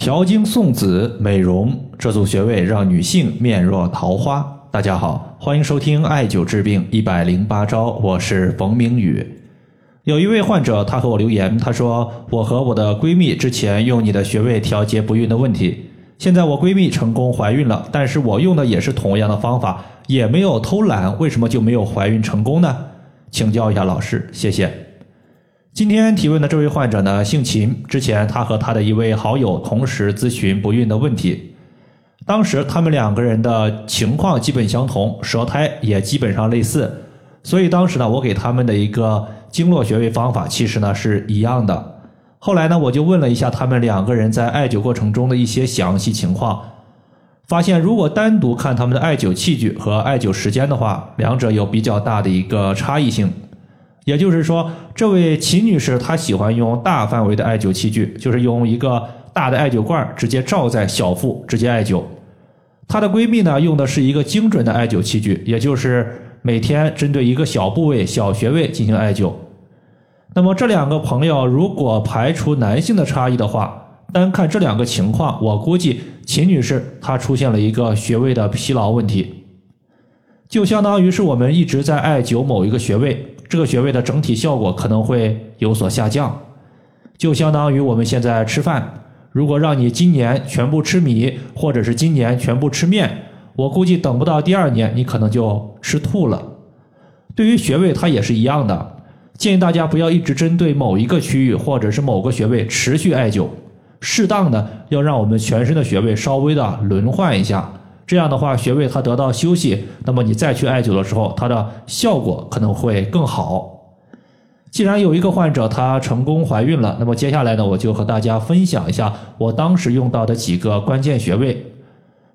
调经送子、美容这组穴位，让女性面若桃花。大家好，欢迎收听艾灸治病一百零八招，我是冯明宇。有一位患者，他和我留言，他说：“我和我的闺蜜之前用你的穴位调节不孕的问题，现在我闺蜜成功怀孕了，但是我用的也是同样的方法，也没有偷懒，为什么就没有怀孕成功呢？请教一下老师，谢谢。”今天提问的这位患者呢，姓秦。之前他和他的一位好友同时咨询不孕的问题，当时他们两个人的情况基本相同，舌苔也基本上类似，所以当时呢，我给他们的一个经络穴位方法其实呢是一样的。后来呢，我就问了一下他们两个人在艾灸过程中的一些详细情况，发现如果单独看他们的艾灸器具和艾灸时间的话，两者有比较大的一个差异性。也就是说，这位秦女士她喜欢用大范围的艾灸器具，就是用一个大的艾灸罐直接罩在小腹直接艾灸。她的闺蜜呢用的是一个精准的艾灸器具，也就是每天针对一个小部位、小穴位进行艾灸。那么这两个朋友如果排除男性的差异的话，单看这两个情况，我估计秦女士她出现了一个穴位的疲劳问题，就相当于是我们一直在艾灸某一个穴位。这个穴位的整体效果可能会有所下降，就相当于我们现在吃饭，如果让你今年全部吃米，或者是今年全部吃面，我估计等不到第二年，你可能就吃吐了。对于穴位，它也是一样的，建议大家不要一直针对某一个区域或者是某个穴位持续艾灸，适当的要让我们全身的穴位稍微的轮换一下。这样的话，穴位它得到休息，那么你再去艾灸的时候，它的效果可能会更好。既然有一个患者她成功怀孕了，那么接下来呢，我就和大家分享一下我当时用到的几个关键穴位。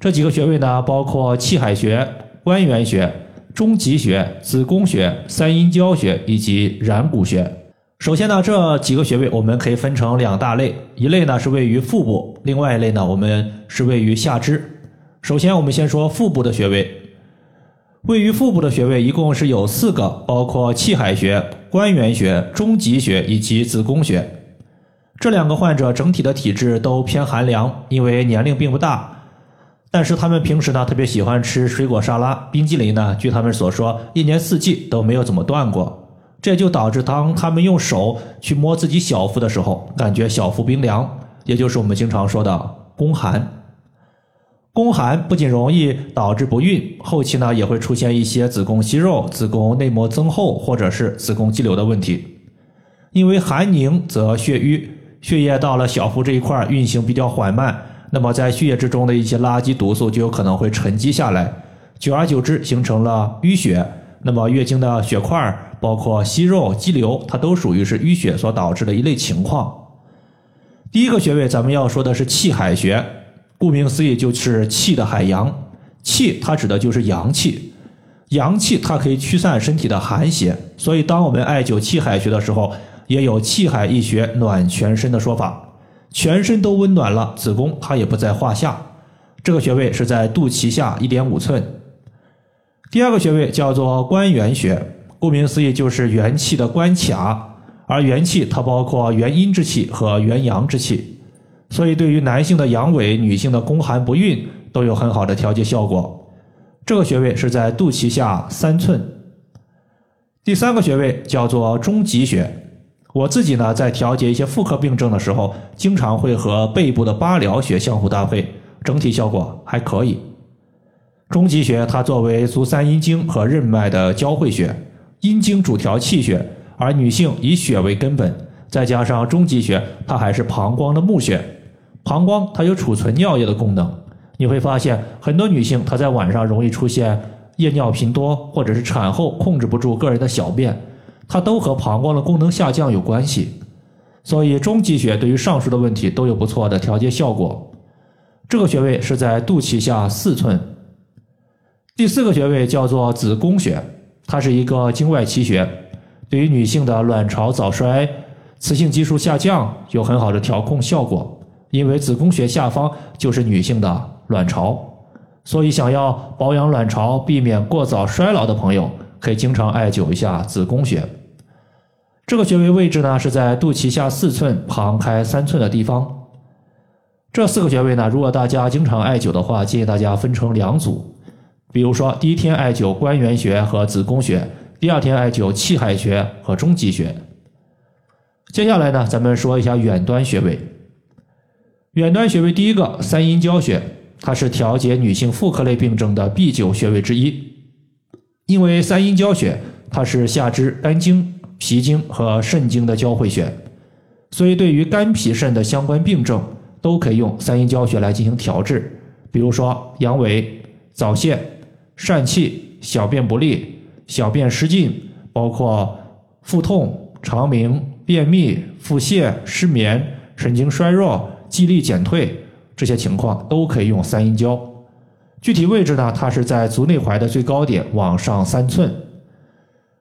这几个穴位呢，包括气海穴、关元穴、中极穴、子宫穴、三阴交穴以及然谷穴。首先呢，这几个穴位我们可以分成两大类，一类呢是位于腹部，另外一类呢我们是位于下肢。首先，我们先说腹部的穴位。位于腹部的穴位一共是有四个，包括气海穴、关元穴、中极穴以及子宫穴。这两个患者整体的体质都偏寒凉，因为年龄并不大，但是他们平时呢特别喜欢吃水果沙拉、冰激凌呢。据他们所说，一年四季都没有怎么断过，这就导致当他们用手去摸自己小腹的时候，感觉小腹冰凉，也就是我们经常说的宫寒。宫寒不仅容易导致不孕，后期呢也会出现一些子宫息肉、子宫内膜增厚或者是子宫肌瘤的问题。因为寒凝则血瘀，血液到了小腹这一块运行比较缓慢，那么在血液之中的一些垃圾毒素就有可能会沉积下来，久而久之形成了淤血。那么月经的血块，包括息肉、肌瘤，它都属于是淤血所导致的一类情况。第一个穴位咱们要说的是气海穴。顾名思义，就是气的海洋。气，它指的就是阳气。阳气它可以驱散身体的寒邪，所以当我们艾灸气海穴的时候，也有气海一穴暖全身的说法。全身都温暖了，子宫它也不在话下。这个穴位是在肚脐下一点五寸。第二个穴位叫做关元穴，顾名思义就是元气的关卡。而元气它包括元阴之气和元阳之气。所以，对于男性的阳痿、女性的宫寒不孕都有很好的调节效果。这个穴位是在肚脐下三寸。第三个穴位叫做中极穴。我自己呢，在调节一些妇科病症的时候，经常会和背部的八髎穴相互搭配，整体效果还可以。中极穴它作为足三阴经和任脉的交汇穴，阴经主调气血，而女性以血为根本，再加上中极穴，它还是膀胱的募穴。膀胱它有储存尿液的功能，你会发现很多女性她在晚上容易出现夜尿频多，或者是产后控制不住个人的小便，它都和膀胱的功能下降有关系。所以中极穴对于上述的问题都有不错的调节效果。这个穴位是在肚脐下四寸。第四个穴位叫做子宫穴，它是一个经外奇穴，对于女性的卵巢早衰、雌性激素下降有很好的调控效果。因为子宫穴下方就是女性的卵巢，所以想要保养卵巢、避免过早衰老的朋友，可以经常艾灸一下子宫穴。这个穴位位置呢是在肚脐下四寸、旁开三寸的地方。这四个穴位呢，如果大家经常艾灸的话，建议大家分成两组。比如说，第一天艾灸关元穴和子宫穴，第二天艾灸气海穴和中极穴。接下来呢，咱们说一下远端穴位。远端穴位第一个三阴交穴，它是调节女性妇科类病症的必灸穴位之一。因为三阴交穴它是下肢肝经、脾经和肾经的交汇穴，所以对于肝脾肾的相关病症，都可以用三阴交穴来进行调治。比如说阳痿、早泄。疝气、小便不利、小便失禁，包括腹痛、肠鸣、便秘、腹泻、失眠、神经衰弱、记忆力减退这些情况，都可以用三阴交。具体位置呢，它是在足内踝的最高点往上三寸。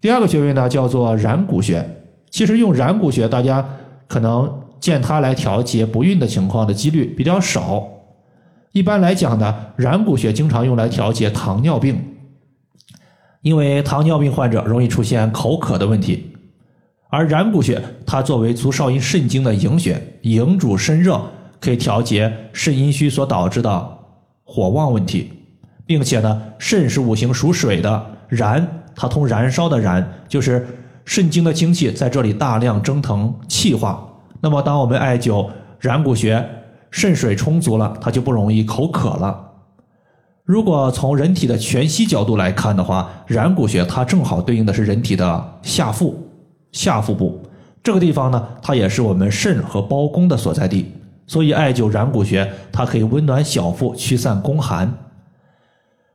第二个穴位呢，叫做然谷穴。其实用然谷穴，大家可能见它来调节不孕的情况的几率比较少。一般来讲呢，然谷穴经常用来调节糖尿病，因为糖尿病患者容易出现口渴的问题，而然谷穴它作为足少阴肾经的营穴，营主肾热，可以调节肾阴虚所导致的火旺问题，并且呢，肾是五行属水的，燃它通燃烧的燃，就是肾经的精气在这里大量蒸腾气化，那么当我们艾灸然谷穴。肾水充足了，它就不容易口渴了。如果从人体的全息角度来看的话，然谷穴它正好对应的是人体的下腹、下腹部这个地方呢，它也是我们肾和胞宫的所在地。所以艾灸然谷穴，它可以温暖小腹，驱散宫寒。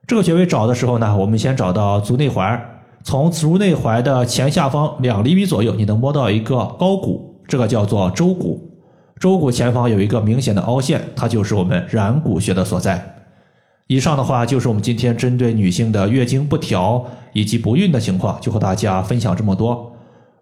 这个穴位找的时候呢，我们先找到足内踝，从足内踝的前下方两厘米左右，你能摸到一个高骨，这个叫做舟骨。舟骨前方有一个明显的凹陷，它就是我们然谷穴的所在。以上的话就是我们今天针对女性的月经不调以及不孕的情况，就和大家分享这么多。